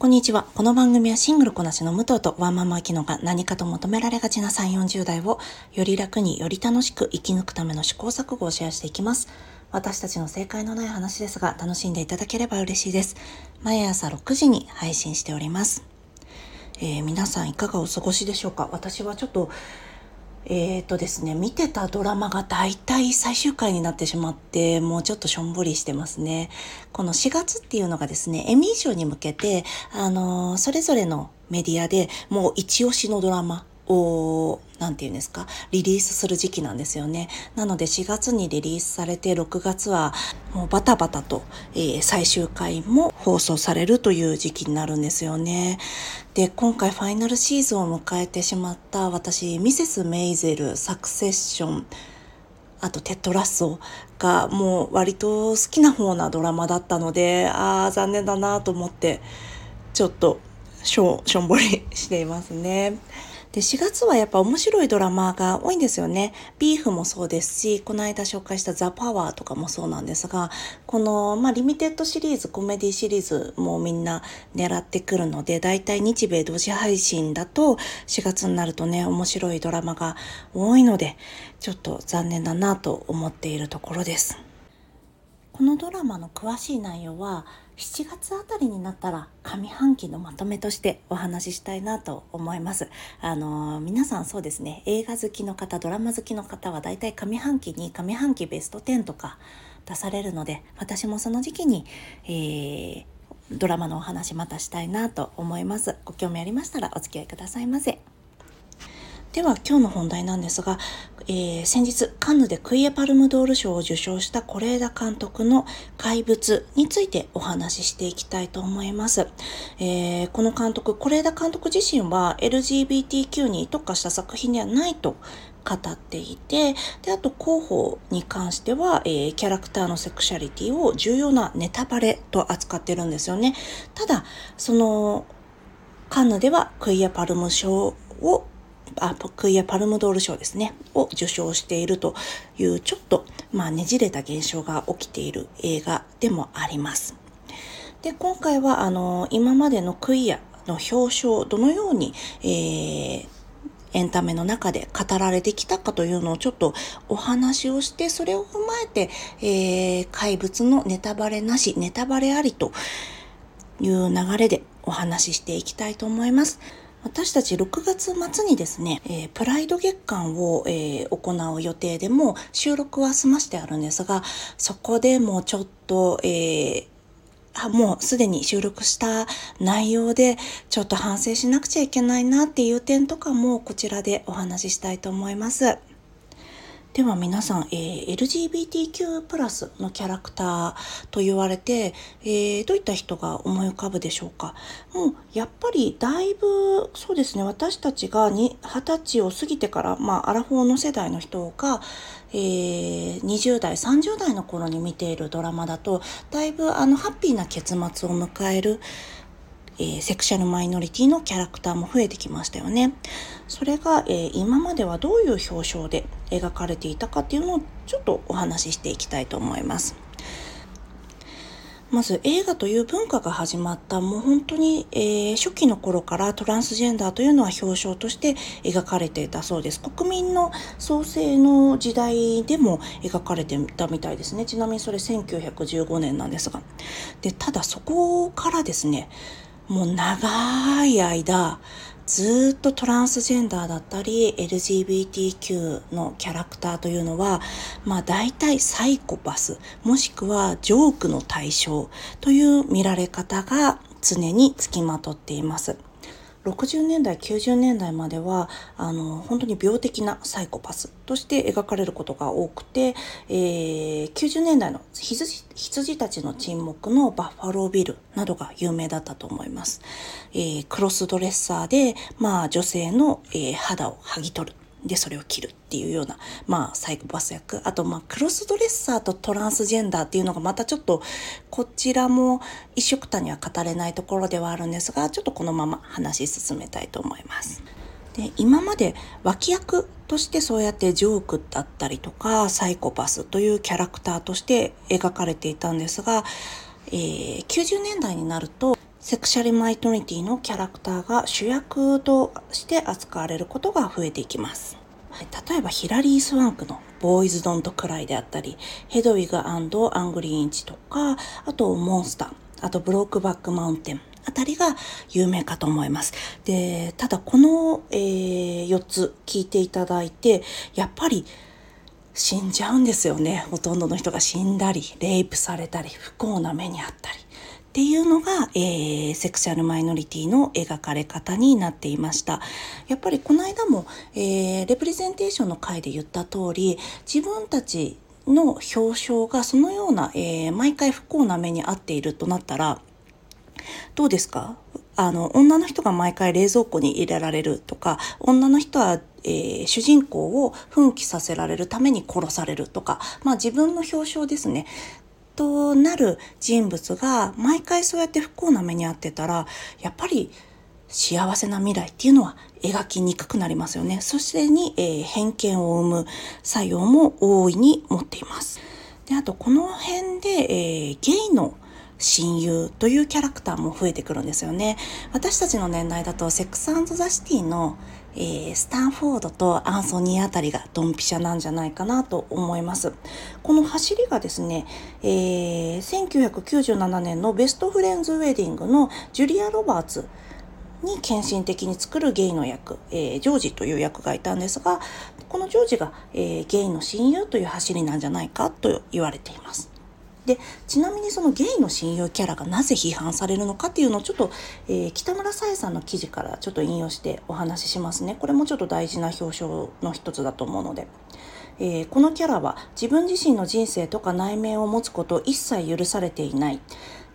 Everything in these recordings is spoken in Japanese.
こんにちは。この番組はシングルこなしの武藤とワンママキノが何かと求められがちな3、40代をより楽により楽しく生き抜くための試行錯誤をシェアしていきます。私たちの正解のない話ですが楽しんでいただければ嬉しいです。毎朝6時に配信しております。えー、皆さんいかがお過ごしでしょうか？私はちょっとえーとですね、見てたドラマが大体最終回になってしまって、もうちょっとしょんぼりしてますね。この4月っていうのがですね、エミー賞に向けて、あのー、それぞれのメディアでもう一押しのドラマを、なんて言うんですか、リリースする時期なんですよね。なので4月にリリースされて6月はもうバタバタと、えー、最終回も放送されるという時期になるんですよね。で、今回ファイナルシーズンを迎えてしまった私、ミセス・メイゼル、サクセッション、あとテッドラッソがもう割と好きな方なドラマだったので、ああ、残念だなと思って、ちょっとしょしょんぼりしていますね。で、4月はやっぱ面白いドラマが多いんですよね。ビーフもそうですし、この間紹介したザ・パワーとかもそうなんですが、この、まあ、リミテッドシリーズ、コメディシリーズもみんな狙ってくるので、だいたい日米同時配信だと4月になるとね、面白いドラマが多いので、ちょっと残念だなと思っているところです。このドラマの詳しい内容は7月あたりになったら上半期のまとめとしてお話ししたいなと思います。あのー、皆さんそうですね、映画好きの方、ドラマ好きの方はだいたい上半期に上半期ベスト10とか出されるので、私もその時期に、えー、ドラマのお話またしたいなと思います。ご興味ありましたらお付き合いくださいませ。では今日の本題なんですが、えー、先日カンヌでクイエパルムドール賞を受賞した是枝監督の怪物についてお話ししていきたいと思います。えー、この監督、是枝監督自身は LGBTQ に特化した作品ではないと語っていて、で、あと広報に関しては、えー、キャラクターのセクシャリティを重要なネタバレと扱ってるんですよね。ただ、その、カンヌではクイアパルム賞をあクイアパルムドール賞ですね、を受賞しているというちょっと、まあ、ねじれた現象が起きている映画でもあります。で、今回は、あの、今までのクイアの表彰、どのように、えー、エンタメの中で語られてきたかというのをちょっとお話をして、それを踏まえて、えー、怪物のネタバレなし、ネタバレありという流れでお話ししていきたいと思います。私たち6月末にですね、えー、プライド月間を、えー、行う予定でも収録は済ましてあるんですが、そこでもうちょっと、えーもうすでに収録した内容でちょっと反省しなくちゃいけないなっていう点とかもこちらでお話ししたいと思います。では皆さん、えー、LGBTQ+ プラスのキャラクターと言われて、えー、どういった人が思い浮かぶでしょうか？もうやっぱりだいぶそうですね。私たちが二十歳を過ぎてから、まあ、アラフォーの世代の人が、えー、20代30代の頃に見ているドラマだとだいぶあのハッピーな結末を迎える。えー、セクシャルマイノリティのキャラクターも増えてきましたよね。それが、えー、今まではどういう表彰で描かれていたかっていうのをちょっとお話ししていきたいと思います。まず映画という文化が始まったもう本当に、えー、初期の頃からトランスジェンダーというのは表彰として描かれていたそうです。国民の創生の時代でも描かれていたみたいですね。ちなみにそれ1915年なんですが。で、ただそこからですね、もう長い間、ずっとトランスジェンダーだったり LGBTQ のキャラクターというのは、まあ大体サイコパス、もしくはジョークの対象という見られ方が常につきまとっています。60年代90年代まではあの本当に病的なサイコパスとして描かれることが多くて、えー、90年代の羊羊たちの沈黙のバッファロービルなどが有名だったと思います。えー、クロスドレッサーで、まあ、女性の、えー、肌を剥ぎ取るでそれを切るっていうような、まあ、サイコパス役あと、まあ、クロスドレッサーとトランスジェンダーっていうのがまたちょっとこちらも一緒くたには語れないところではあるんですがちょっとこのまま話し進めたいと思います。で今まで脇役としてそうやってジョークだったりとかサイコパスというキャラクターとして描かれていたんですが、えー、90年代になるとセクシャルマイノリティのキャラクターが主役として扱われることが増えていきます。はい、例えばヒラリー・スワンクのボーイズ・ドント・クライであったり、ヘドウィグアングリーインチとか、あとモンスター、あとブロークバック・マウンテン、あたりが有名かと思います。で、ただこの、えー、4つ聞いていただいて、やっぱり死んじゃうんですよね。ほとんどの人が死んだり、レイプされたり、不幸な目にあったり。っていうのが、えー、セクシャルマイノリティの描かれ方になっていました。やっぱりこの間も、えー、レプレゼンテーションの回で言った通り、自分たちの表彰がそのような、えー、毎回不幸な目に遭っているとなったら、どうですか？あの、女の人が毎回冷蔵庫に入れられるとか、女の人はえー、主人公を奮起させられるために殺されるとか、まあ自分の表彰ですね。となる人物が毎回そうやって不幸な目に遭ってたら、やっぱり幸せな未来っていうのは描きにくくなりますよね。そしてに、えー、偏見を生む作用も大いに持っています。で、あとこの辺で、えー、ゲイの親友というキャラクターも増えてくるんですよね。私たちの年代だとセックスザ・シティの、えー、スタンフォードとアンソニーあたりがドンピシャなんじゃないかなと思います。この走りがですね、えー、1997年のベストフレンズウェディングのジュリア・ロバーツに献身的に作るゲイの役、えー、ジョージという役がいたんですが、このジョージが、えー、ゲイの親友という走りなんじゃないかと言われています。でちなみにそのゲイの親友キャラがなぜ批判されるのかっていうのをちょっと、えー、北村さえさんの記事からちょっと引用してお話ししますね。これもちょっと大事な表彰の一つだと思うので。えー、このキャラは自分自身の人生とか内面を持つことを一切許されていない。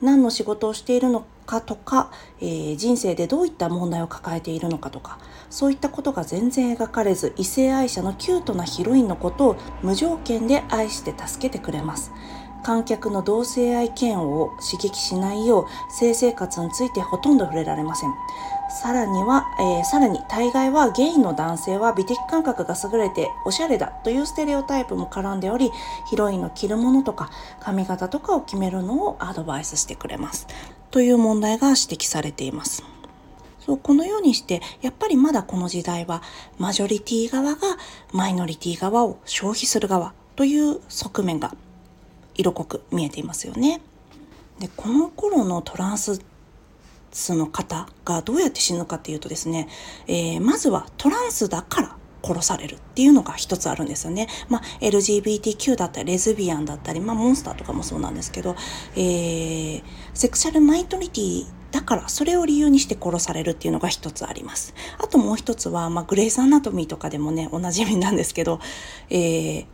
何の仕事をしているのかとか、えー、人生でどういった問題を抱えているのかとか。そういったことが全然描かれず異性愛者のキュートなヒロインのことを無条件で愛して助けてくれます。観客の同性愛嫌悪を刺激しないよう性生活についてほとんど触れられません。さらには、えー、さらに大概はゲイの男性は美的感覚が優れておしゃれだというステレオタイプも絡んでおり、ヒロインの着るものとか髪型とかを決めるのをアドバイスしてくれます。という問題が指摘されています。そうこのようにしてやっぱりまだこの時代はマジョリティ側がマイノリティ側を消費する側という側面が色濃く見えていますよね。でこの頃のトランスの方がどうやって死ぬかっていうとですね、えー、まずはトランスだから殺されるっていうのが一つあるんですよね。まあ、LGBTQ だったり、レズビアンだったり、まあ、モンスターとかもそうなんですけど、えー、セクシャルマイノリティだから、それを理由にして殺されるっていうのが一つあります。あともう一つは、まあ、グレイスアナトミーとかでもね、おなじみなんですけど、えー、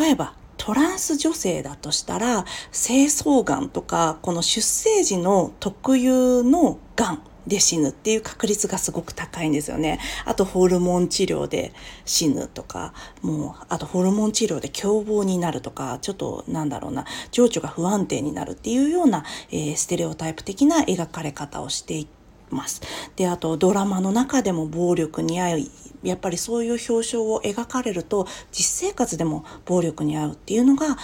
例えば、トランス女性だとしたら精巣がんとかこの出生時の特有のがんで死ぬっていう確率がすごく高いんですよね。あとホルモン治療で死ぬとか、もう、あとホルモン治療で凶暴になるとか、ちょっとなんだろうな、情緒が不安定になるっていうような、えー、ステレオタイプ的な描かれ方をしていてます。で、あとドラマの中でも暴力に遭い、やっぱりそういう表彰を描かれると実生活でも暴力に遭うっていうのが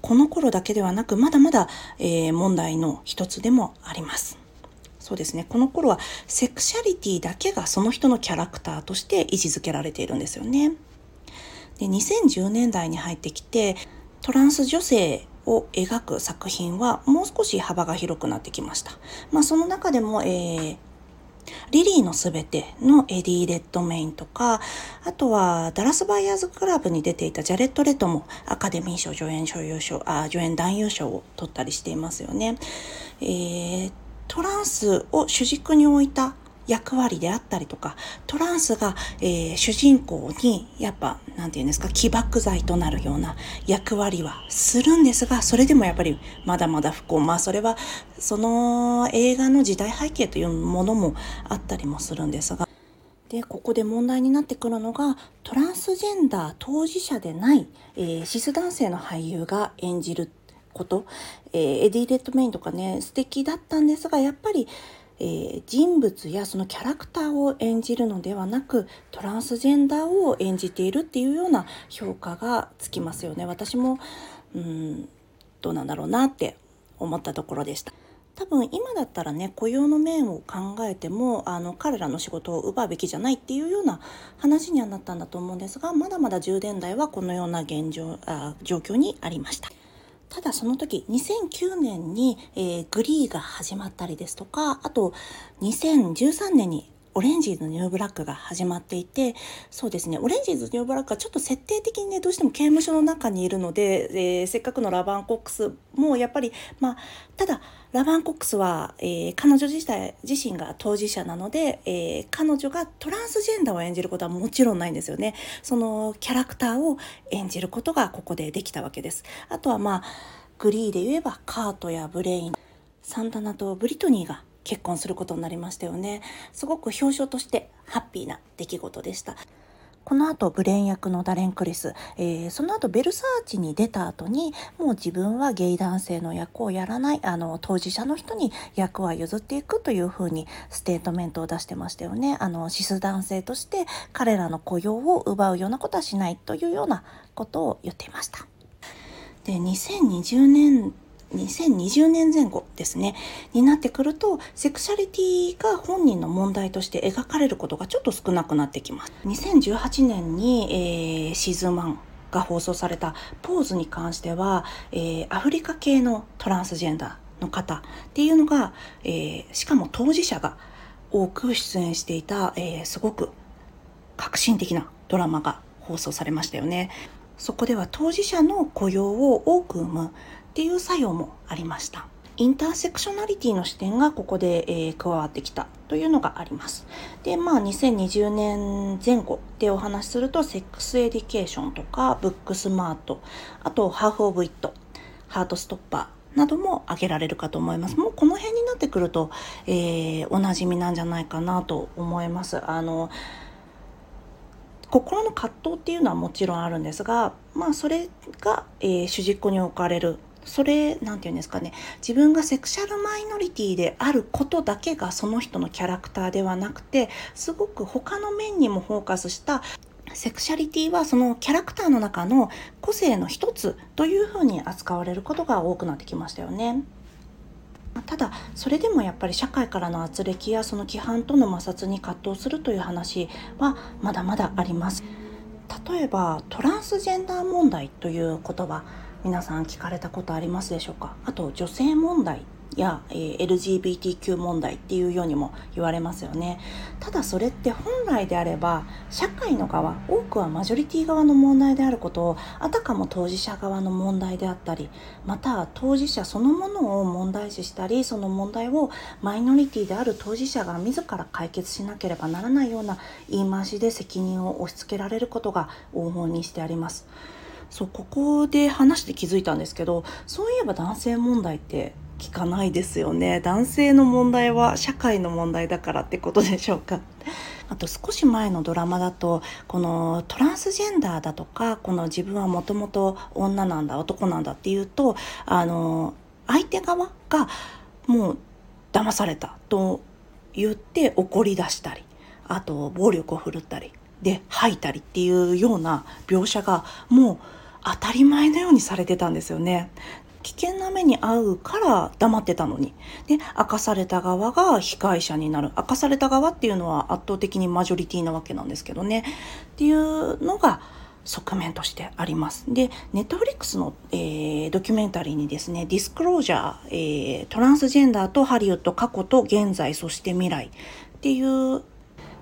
この頃だけではなくまだまだ、えー、問題の一つでもあります。そうですね。この頃はセクシャリティだけがその人のキャラクターとして位置づけられているんですよね。で2010年代に入ってきてトランス女性を描く作品はもう少し幅が広くなってきました。まあその中でも、えー、リリーのすべてのエディ・レッドメインとか、あとはダラス・バイヤーズ・クラブに出ていたジャレッド・レトもアカデミー賞助演賞優賞、あ、助演男優賞を取ったりしていますよね。えー、トランスを主軸に置いた役割であったりとか、トランスが、えー、主人公にやっぱ、なんて言うんですか、起爆剤となるような役割はするんですが、それでもやっぱりまだまだ不幸。まあそれは、その映画の時代背景というものもあったりもするんですが、で、ここで問題になってくるのが、トランスジェンダー当事者でない、えー、シス男性の俳優が演じること、えー、エディ・レッドメインとかね、素敵だったんですが、やっぱり、えー、人物やそのキャラクターを演じるのではなくトランスジェンダーを演じているっていうような評価がつきますよね私もうんどうなんだろうなって思ったところでした多分今だったらね雇用の面を考えてもあの彼らの仕事を奪うべきじゃないっていうような話にはなったんだと思うんですがまだまだ10年代はこのような現状あ状況にありました。ただその時2009年に、えー、グリーが始まったりですとかあと2013年に Orange Is the New Black が始まっていて、そうですね、 Orange Is the New Black はちょっと設定的にね、どうしても刑務所の中にいるので、えー、せっかくのラバーン・コックスもやっぱり、まあ、ただ、ラバーン・コックスは、えー、彼女自体自身が当事者なので、えー、彼女がトランスジェンダーを演じることはもちろんないんですよね。そのキャラクターを演じることがここでできたわけです。あとはまあ、グリーで言えばカートやブレイン、サンタナとブリトニーが結婚することになりましたよね。すごく表象としてハッピーな出来事でした。この後ブレイン役のダレン・クリス、えー、その後ベルサーチに出た後にもう自分はゲイ男性の役をやらない。あの当事者の人に役は譲っていくというふうにステートメントを出してましたよね。あのシス男性として彼らの雇用を奪うようなことはしないというようなことを言っていました。で2020年2020年前後ですね、になってくると、セクシャリティが本人の問題として描かれることがちょっと少なくなってきます。2018年に、えー、シーズン1が放送されたポーズに関しては、えー、アフリカ系のトランスジェンダーの方っていうのが、えー、しかも当事者が多く出演していた、えー、すごく革新的なドラマが放送されましたよね。そこでは当事者の雇用を多く生むっていう作用もありました。インターセクショナリティの視点がここで、えー、加わってきたというのがあります。で、まあ2020年前後でお話しすると、セックス・エデュケーションとか、ブックスマート、あとハーフオブイット、ハートストッパーなども挙げられるかと思います。もうこの辺になってくると、えー、おなじみなんじゃないかなと思います。あの、心の葛藤っていうのはもちろんあるんですが、まあそれが、えー、主軸に置かれるそれ何て言うんですかね自分がセクシャルマイノリティであることだけがその人のキャラクターではなくてすごく他の面にもフォーカスしたセクシャリティはそのキャラクターの中の個性の一つというふうに扱われることが多くなってきましたよね。ただそれでもやっぱり社会からの圧力やその規範との摩擦に葛藤するという話はまだまだあります。例えばトランスジェンダー問題という言葉皆さん聞かれたことありますでしょうか？あと女性問題や、えー、LGBTQ 問題っていうようにも言われますよねただそれって本来であれば社会の側多くはマジョリティ側の問題であることをあたかも当事者側の問題であったりまた当事者そのものを問題視したりその問題をマイノリティである当事者が自ら解決しなければならないような言い回しで責任を押し付けられることが往々にしてあります。そうここで話して気づいたんですけどそういえば男性問題って聞かないですよね。男性の問題は社会の問題だからってことでしょうか。あと少し前のドラマだとこのトランスジェンダーだとかこの自分はもともと女なんだ男なんだっていうとあの相手側がもう騙されたと言って怒り出したりあと暴力を振るったりで吐いたりっていうような描写がもう当たり前のようにされてたんですよね。危険な目に遭うから黙ってたのに。で、明かされた側が被害者になる。明かされた側っていうのは圧倒的にマジョリティなわけなんですけどね。っていうのが側面としてあります。で、ネットフリックスの、えー、ドキュメンタリーにですね、ディスクロージャー、えー、トランスジェンダーとハリウッド過去と現在そして未来っていう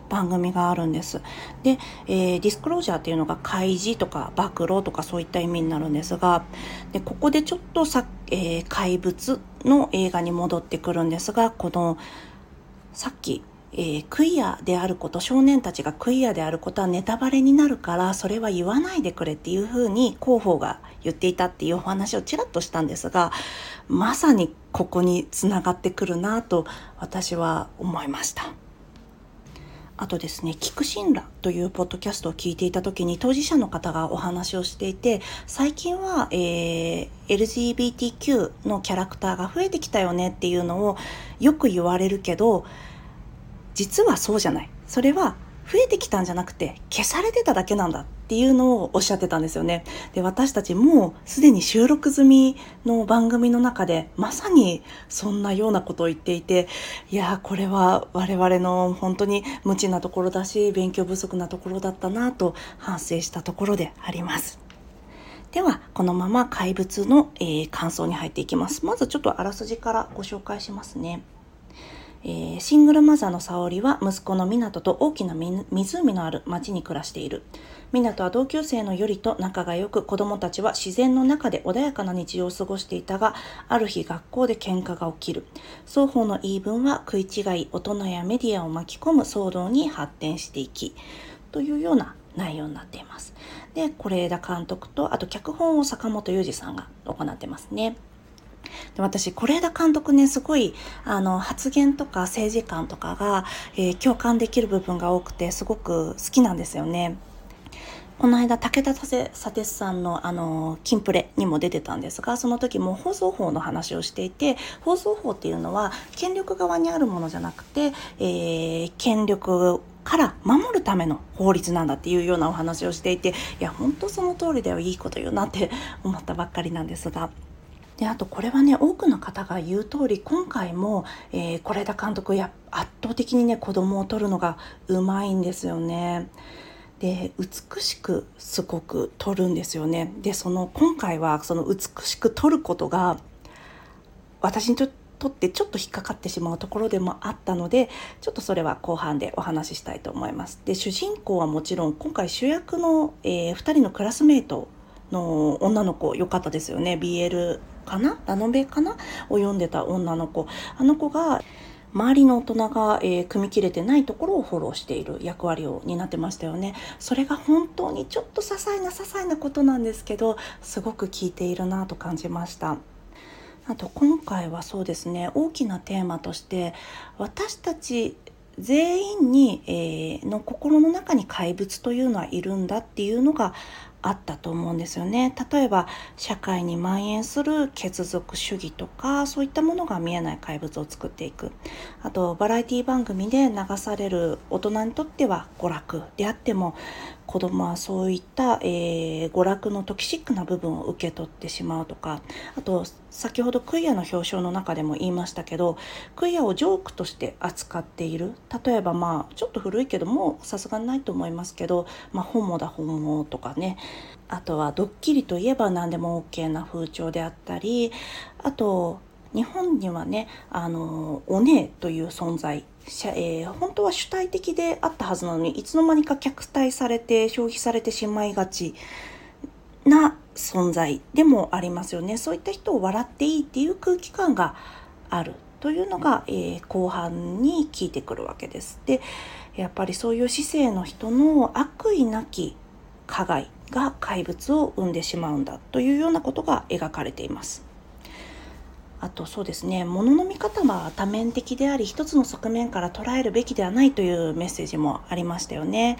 番組があるんです。で、えー、ディスクロージャーっていうのが開示とか暴露とかそういった意味になるんですが、でここでちょっとさ、えー、怪物の映画に戻ってくるんですが、このさっきえー、クイアであること少年たちがクイアであることはネタバレになるからそれは言わないでくれっていうふうに広報が言っていたっていうお話をちらっとしたんですがまさにここにつながってくるなと私は思いました。あとですね、聞く信羅というポッドキャストを聞いていた時に当事者の方がお話をしていて、最近は、えー、LGBTQ のキャラクターが増えてきたよねっていうのをよく言われるけど、実はそうじゃない。それは増えてきたんじゃなくて消されてただけなんだっていうのをおっしゃってたんですよね。で私たちもうすでに収録済みの番組の中でまさにそんなようなことを言っていていやこれは我々の本当に無知なところだし勉強不足なところだったなと反省したところであります。ではこのまま怪物の、えー、感想に入っていきます。まずちょっとあらすじからご紹介しますね。えー、シングルマザーの沙織は息子の湊と大きな湖のある町に暮らしている。湊は同級生のよりと仲が良く子供たちは自然の中で穏やかな日常を過ごしていたが、ある日学校で喧嘩が起きる。双方の言い分は食い違い、大人やメディアを巻き込む騒動に発展していき、というような内容になっています。で、是枝監督と、あと脚本を坂本裕二さんが行ってますね。で私是枝監督ねすごいあの発言とか政治観とかが、えー、共感できる部分が多くてすごく好きなんですよね。この間武田砂鉄さんのあのキンプレにも出てたんですがその時も放送法の話をしていて放送法っていうのは権力側にあるものじゃなくて、えー、権力から守るための法律なんだっていうようなお話をしていていや本当その通りだよいいこと言うなって思ったばっかりなんですが。であとこれはね多くの方が言う通り今回も是、えー、枝監督や圧倒的にね子供を撮るのがうまいんですよね。で美しくすごく撮るんですよね。でその今回はその美しく撮ることが私にとってちょっと引っかかってしまうところでもあったのでちょっとそれは後半でお話ししたいと思います。で主人公はもちろん今回主役の、えー、2人のクラスメートの女の子良かったですよね。BL かな？ラノベかな？を読んでた女の子。あの子が周りの大人が、えー、組み切れてないところをフォローしている役割を担ってましたよね。それが本当にちょっと些細な些細なことなんですけどすごく効いているなと感じました。あと今回はそうですね大きなテーマとして私たち全員に、えー、の心の中に怪物というのはいるんだっていうのがあったと思うんですよね。例えば社会に蔓延する血族主義とかそういったものが見えない怪物を作っていく。あとバラエティ番組で流される大人にとっては娯楽であっても子供はそういった、えー、娯楽のトキシックな部分を受け取ってしまうとかあと先ほどクイアの表彰の中でも言いましたけどクイアをジョークとして扱っている。例えばまあちょっと古いけどもさすがにないと思いますけど「まあ、ホモだホモ」とかね。あとはドッキリといえば何でも OK な風潮であったりあと日本にはねあのお姉という存在。えー、本当は主体的であったはずなのにいつの間にか客体されて消費されてしまいがちな存在でもありますよねそういった人を笑っていいっていう空気感があるというのが、えー、後半に効いてくるわけです。でやっぱりそういう姿勢の人の悪意なき加害が怪物を生んでしまうんだというようなことが描かれています。あとそうですね物の見方は多面的であり一つの側面から捉えるべきではないというメッセージもありましたよね。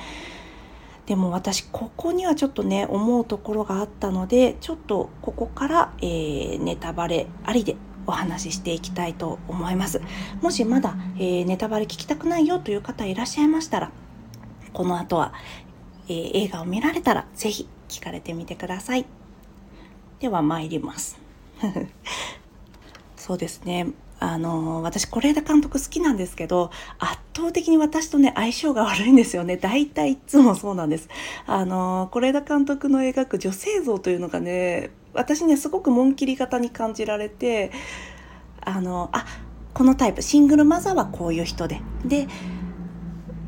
でも私ここにはちょっとね思うところがあったのでちょっとここから、えー、ネタバレありでお話ししていきたいと思います。もしまだ、えー、ネタバレ聞きたくないよという方いらっしゃいましたらこの後は、えー、映画を見られたら是非聞かれてみてください。では参ります。そうですねあの私是枝監督好きなんですけど圧倒的に私とね相性が悪いんですよね。大体いつもそうなんです。あの是枝監督の描く女性像というのがね私ねすごく紋切り型に感じられてあのあこのタイプシングルマザーはこういう人で。で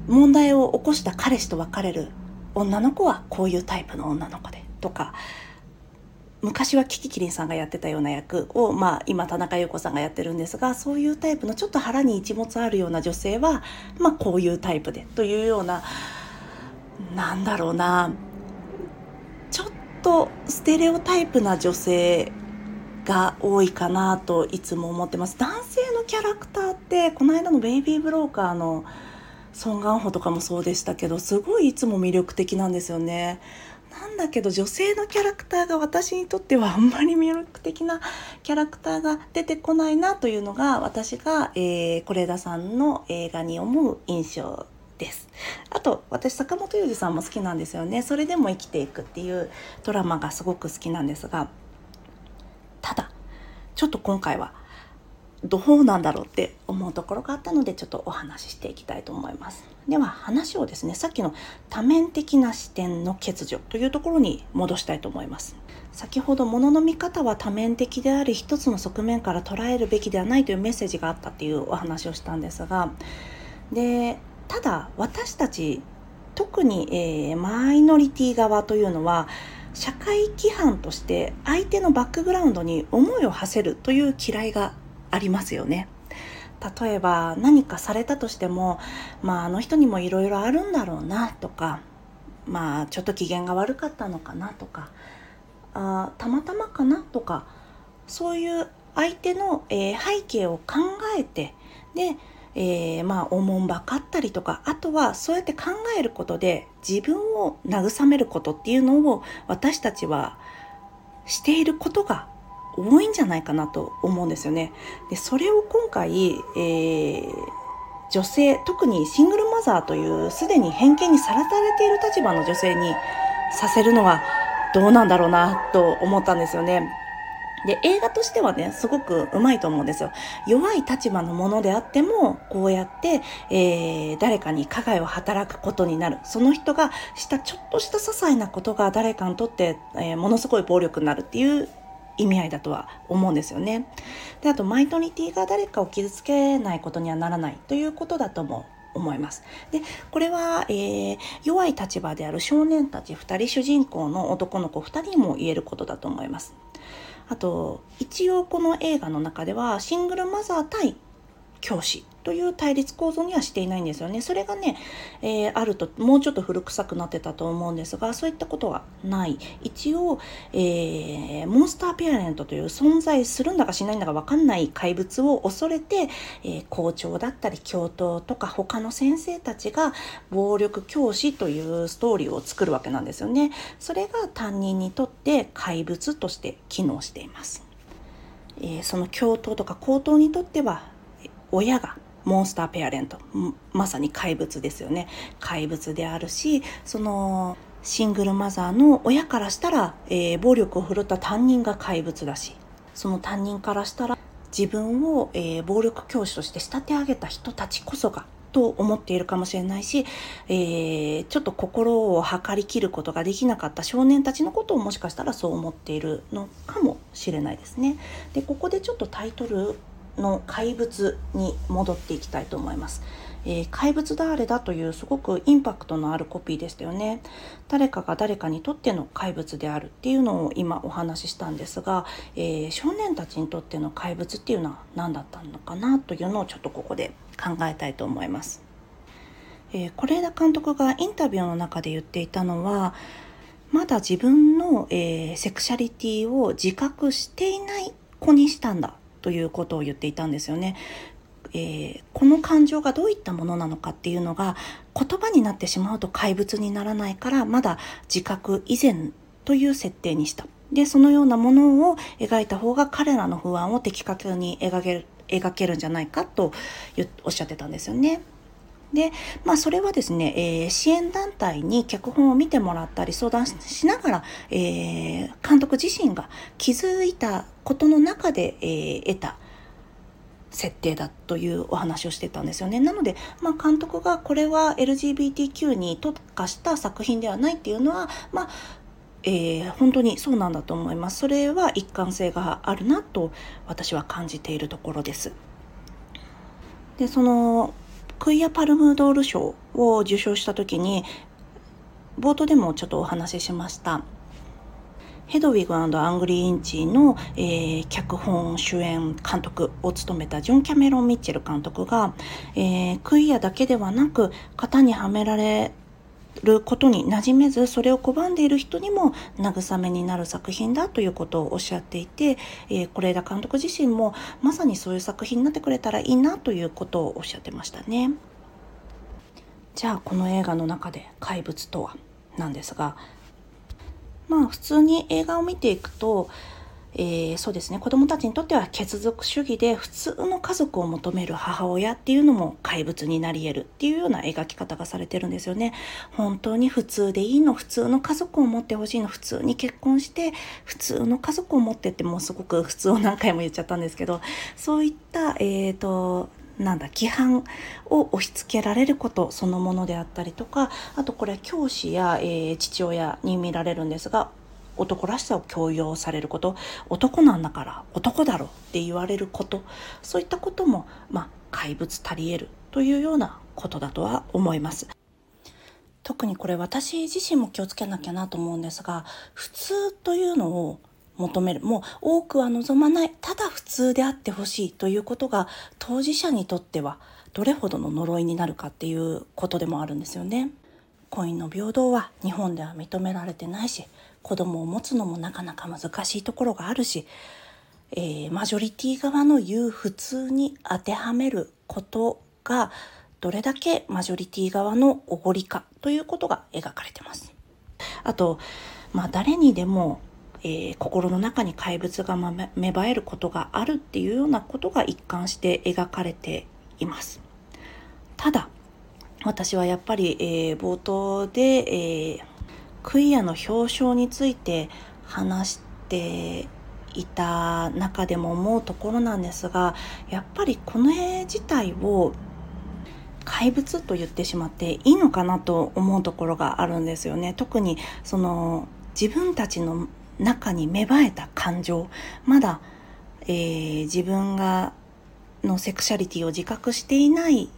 問題を起こした彼氏と別れる女の子はこういうタイプの女の子で。とか昔はキキキリンさんがやってたような役を、まあ、今田中優子さんがやってるんですがそういうタイプのちょっと腹に一物あるような女性は、まあ、こういうタイプでというようななんだろうなちょっとステレオタイプな女性が多いかなといつも思ってます男性のキャラクターってこの間の「ベイビー・ブローカー」のソン・ガンホとかもそうでしたけどすごいいつも魅力的なんですよね。なんだけど女性のキャラクターが私にとってはあんまり魅力的なキャラクターが出てこないなというのが私が是、えー、枝さんの映画に思う印象です。あと私坂本裕二さんも好きなんですよね。それでも生きていくっていうドラマがすごく好きなんですが。ただちょっと今回はどうなんだろうって思うところがあったのでちょっとお話ししていきたいと思います。では話をですねさっきの多面的な視点の欠如というところに戻したいと思います。先ほど物の見方は多面的であり一つの側面から捉えるべきではないというメッセージがあったっていうお話をしたんですがでただ私たち特に、えー、マイノリティ側というのは社会規範として相手のバックグラウンドに思いを馳せるという嫌いがありますよね。例えば何かされたとしても、まあ、あの人にもいろいろあるんだろうなとか、まあ、ちょっと機嫌が悪かったのかなとかあたまたまかなとかそういう相手の、えー、背景を考えてで、えー、まあおもんばかったりとかあとはそうやって考えることで自分を慰めることっていうのを私たちはしていることが多いんじゃないかなと思うんですよね。でそれを今回、えー、女性特にシングルマザーというすでに偏見にさらされている立場の女性にさせるのはどうなんだろうなと思ったんですよね。で、映画としてはね、すごくうまいと思うんですよ。弱い立場のものであっても、こうやって、えー、誰かに加害を働くことになる。その人がしたちょっとした些細なことが誰かにとって、えー、ものすごい暴力になるっていう意味合いだとは思うんですよね。で、あと、マイノリティが誰かを傷つけないことにはならないということだとも思います。で、これは、えー、弱い立場である少年たち2人主人公の男の子2人にも言えることだと思います。あと、一応この映画の中ではシングルマザー対教師という対立構造にはしていないんですよね。それがね、えー、あるともうちょっと古臭くなってたと思うんですが、そういったことはない。一応、えー、モンスターペアレントという存在するんだかしないんだかわかんない怪物を恐れて、えー、校長だったり教頭とか他の先生たちが暴力教師というストーリーを作るわけなんですよね。それが担任にとって怪物として機能しています。えー、その教頭とか校頭にとっては親がモンスターペアレント。まさに怪物ですよね。怪物であるしそのシングルマザーの親からしたら、えー、暴力を振るった担任が怪物だし。その担任からしたら自分を、えー、暴力教師として仕立て上げた人たちこそがと思っているかもしれないし、えー、ちょっと心を測りきることができなかった少年たちのことをもしかしたらそう思っているのかもしれないですね。でここでちょっとタイトルの怪物に戻っていきたいと思います。えー、怪物誰だというすごくインパクトのあるコピーでしたよね。誰かが誰かにとっての怪物であるっていうのを今お話ししたんですが、えー、少年たちにとっての怪物っていうのは何だったのかなというのをちょっとここで考えたいと思います。えー、是枝監督がインタビューの中で言っていたのはまだ自分の、えー、セクシャリティを自覚していない子にしたんだということを言っていたんですよね。えー、この感情がどういったものなのかっていうのが言葉になってしまうと怪物にならないからまだ自覚以前という設定にした。で、そのようなものを描いた方が彼らの不安を的確に描ける描けるんじゃないかとおっしゃってたんですよね。で、まあそれはですね、えー、支援団体に脚本を見てもらったり相談しながら、えー、監督自身が気づいたことの中で、えー、得た設定だというお話をしてたんですよね。なので、まあ、監督がこれは LGBTQ に特化した作品ではないっていうのは、まあ、えー、本当にそうなんだと思います。それは一貫性があるなと私は感じているところです。で、そのクイア・パルムドール賞を受賞した時に冒頭でもちょっとお話ししました。ヘドウィグ・アンド・アングリーインチの、えー、脚本主演監督を務めたジョン・キャメロン・ミッチェル監督が、えー、クイアだけではなく型にはめられることに馴染めずそれを拒んでいる人にも慰めになる作品だということをおっしゃっていて是、えー、枝監督自身もまさにそういう作品になってくれたらいいなということをおっしゃってましたね。じゃあこの映画の中で怪物とはなんですが？まあ普通に映画を見ていくとえー、そうですね子どもたちにとっては血族主義で普通の家族を求める母親っていうのも怪物になり得るっていうような描き方がされてるんですよね。本当に普通でいいの普通の家族を持ってほしいの普通に結婚して普通の家族を持ってってもうすごく普通を何回も言っちゃったんですけどそういったえっ、ー、となんだ規範を押し付けられることそのものであったりとかあとこれは教師や、えー、父親に見られるんですが男らしさを強要されること男なんだから男だろって言われることそういったこともまあ怪物足り得るというようなことだとは思います。特にこれ私自身も気をつけなきゃなと思うんですが普通というのを求めるもう多くは望まないただ普通であってほしいということが当事者にとってはどれほどの呪いになるかっていうことでもあるんですよね。婚姻の平等は日本では認められてないし子供を持つのもなかなか難しいところがあるし、えー、マジョリティ側の言う普通に当てはめることがどれだけマジョリティ側のおごりかということが描かれてます。あと、まあ、誰にでも、えー、心の中に怪物が芽生えることがあるっていうようなことが一貫して描かれています。ただ私はやっぱり、えー、冒頭で、えー、クイアの表彰について話していた中でも思うところなんですがやっぱりこの絵自体を怪物と言ってしまっていいのかなと思うところがあるんですよね。特にその自分たちの中に芽生えた感情まだ、えー、自分がのセクシャリティを自覚していない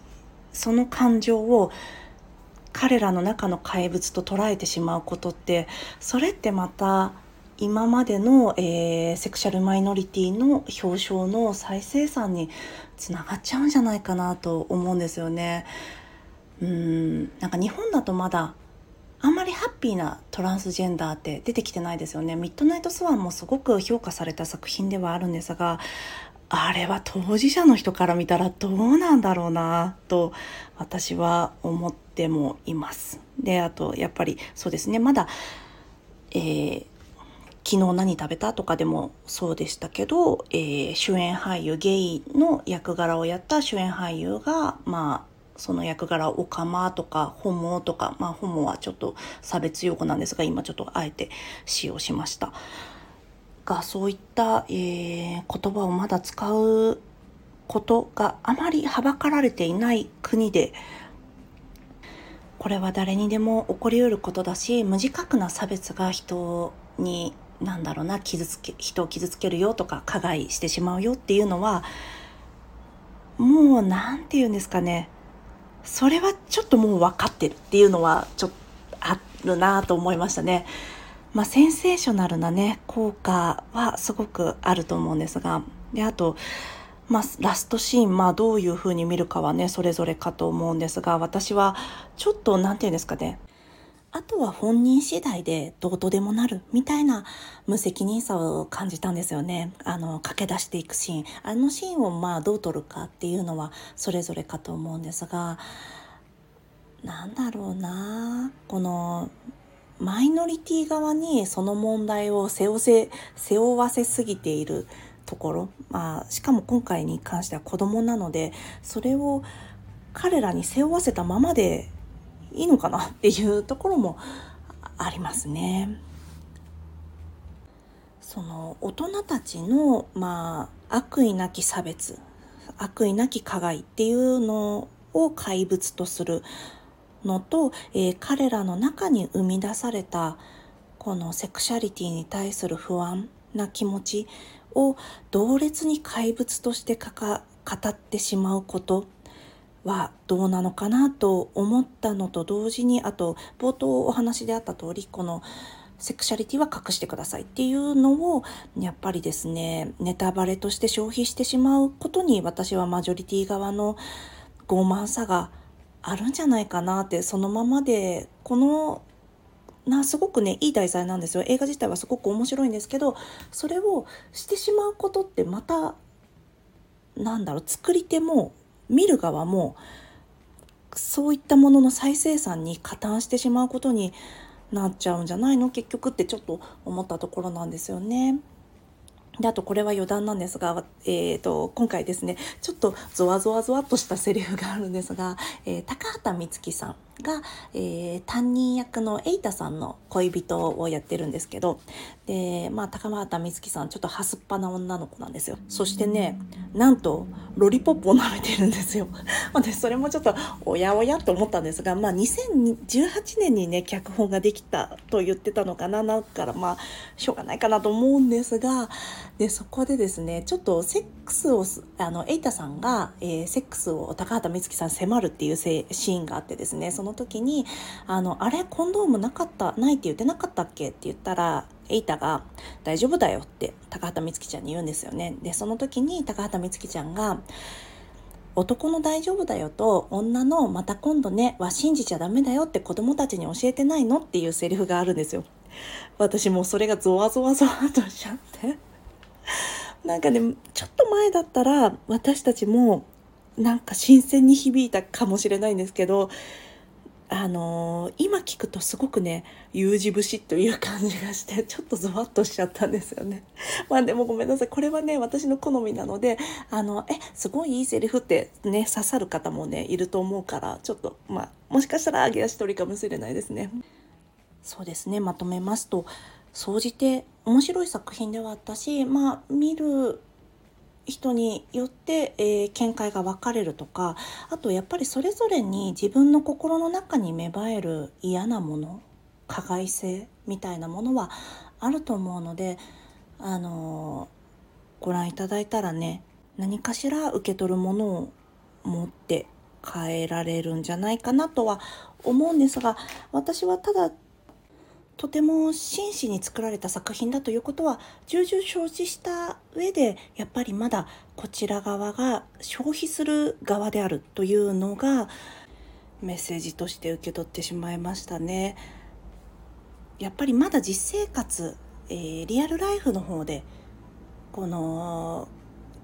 その感情を彼らの中の怪物と捉えてしまうことってそれってまた今までの、えー、セクシャルマイノリティの表彰の再生産につながっちゃうんじゃないかなと思うんですよね。うんなんか日本だとまだあんまりハッピーなトランスジェンダーって出てきてないですよね。ミッドナイトスワンもすごく評価された作品ではあるんですが、あれは当事者の人から見たらどうなんだろうなと私は思ってもいます。であとやっぱりそうですねまだ、えー、昨日何食べたとかでもそうでしたけど、えー、主演俳優ゲイの役柄をやった主演俳優がまあその役柄オカマとかホモとかまあホモはちょっと差別用語なんですが今ちょっとあえて使用しました。がそういった、えー、言葉をまだ使うことがあまりはばかられていない国でこれは誰にでも起こりうることだし無自覚な差別が人になんだろうな傷つけ人を傷つけるよとか加害してしまうよっていうのはもう何て言うんですかねそれはちょっともう分かってるっていうのはちょっとあるなと思いましたね。まあ、センセーショナルなね、効果はすごくあると思うんですが、で、あと、まあ、ラストシーン、まあ、どういう風に見るかはね、それぞれかと思うんですが、私は、ちょっと、なんて言うんですかね、あとは本人次第でどうとでもなるみたいな無責任さを感じたんですよね。あの、駆け出していくシーン。あのシーンをまあどう撮るかっていうのはそれぞれかと思うんですが、なんだろうなこのマイノリティ側にその問題を背負せ背負わせすぎているところ、まあ、しかも今回に関しては子供なのでそれを彼らに背負わせたままでいいのかなっていうところもありますね。その大人たちの、まあ、悪意なき差別悪意なき加害っていうのを怪物とするのと、えー、彼らの中に生み出されたこのセクシャリティに対する不安な気持ちを同列に怪物として語ってしまうことはどうなのかなと思ったのと同時にあと冒頭お話であった通りこのセクシャリティは隠してくださいっていうのをやっぱりですねネタバレとして消費してしまうことに私はマジョリティ側の傲慢さがあるんじゃないかなってそのままでこのなすごくねいい題材なんですよ映画自体はすごく面白いんですけどそれをしてしまうことってまたなんだろう作り手も見る側もそういったものの再生産に加担してしまうことになっちゃうんじゃないの？結局ってちょっと思ったところなんですよね。であとこれは余談なんですが、えーと、今回ですねちょっとゾワゾワゾワっとしたセリフがあるんですが、えー、高畑充希さん。が、えー、担任役の瑛太さんの恋人をやってるんですけどで、まあ、高畑充希さんちょっとはすっぱな女の子なんですよ。そしてねなんとロリポップを舐めてるんですよ。でそれもちょっとおやおやと思ったんですが、まあ、2018年にね脚本ができたと言ってたのかな。だからまあしょうがないかなと思うんですがでそこでですねちょっとセックスをあの瑛太さんが、えー、セックスを高畑充希さん迫るっていうシーンがあってですねそのの時に「あのあれコンドームなかったないって言ってなかったっけ?」って言ったらエイタが「大丈夫だよ」って高畑充希ちゃんに言うんですよね。でその時に高畑充希ちゃんが「男の大丈夫だよと女のまた今度ねは信じちゃダメだよって子供たちに教えてないの?」っていうセリフがあるんですよ。私もうそれがゾワゾワゾワとしちゃって。なんかねちょっと前だったら私たちもなんか新鮮に響いたかもしれないんですけどあのー、今聞くとすごくね U 字節という感じがして ちょっとゾワッとしちゃったんですよね。まあでもごめんなさいこれはね私の好みなのであのえすごいいいセリフってね刺さる方もねいると思うからちょっとまあもしかしたら揚げ足取りかもしれないですね。そうですねまとめますと総じて面白い作品ではあったしまあ見る人によって、えー、見解が分かれるとかあとやっぱりそれぞれに自分の心の中に芽生える嫌なもの加害性みたいなものはあると思うのであのー、ご覧いただいたらね何かしら受け取るものを持って変えられるんじゃないかなとは思うんですが私はただとても真摯に作られた作品だということは重々承知した上でやっぱりまだこちら側が消費する側であるというのがメッセージとして受け取ってしまいましたね。やっぱりまだ実生活、えー、リアルライフの方でこの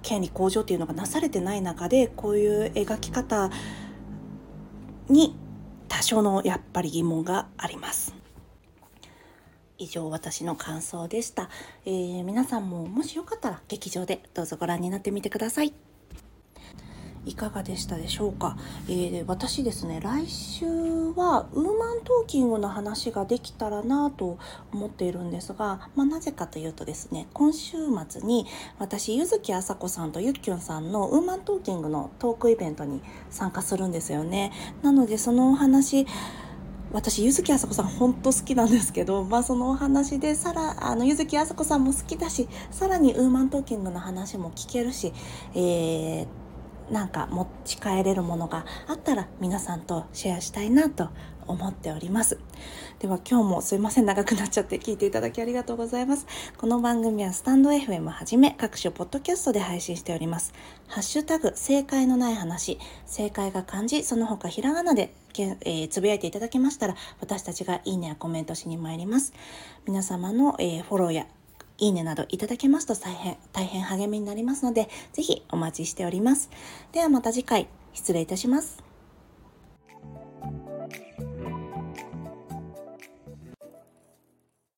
権利向上っていうのがなされてない中でこういう描き方に多少のやっぱり疑問があります。以上私の感想でした、えー、皆さんももしよかったら劇場でどうぞご覧になってみてください。いかがでしたでしょうか、えー、私ですね来週はウーマントーキングの話ができたらなと思っているんですが、まあ、なぜかというとですね今週末に私柚木あさこさんとゆっきゅんさんのウーマントーキングのトークイベントに参加するんですよね。なのでそのお話私柚木あさこさん本当好きなんですけど、まあ、そのお話でさらあの柚木あさこさんも好きだしさらにウーマントーキングの話も聞けるし、えー、なんか持ち帰れるものがあったら皆さんとシェアしたいなと思っております。では今日もすいません長くなっちゃって聞いていただきありがとうございます。この番組はスタンド FM はじめ各種ポッドキャストで配信しております。ハッシュタグ正解のない話正解が漢字その他ひらがなでけえー、つぶやいていただけましたら私たちがいいねやコメントしに参ります。皆様の、えー、フォローやいいねなどいただけますと大変大変励みになりますのでぜひお待ちしております。ではまた次回失礼いたします。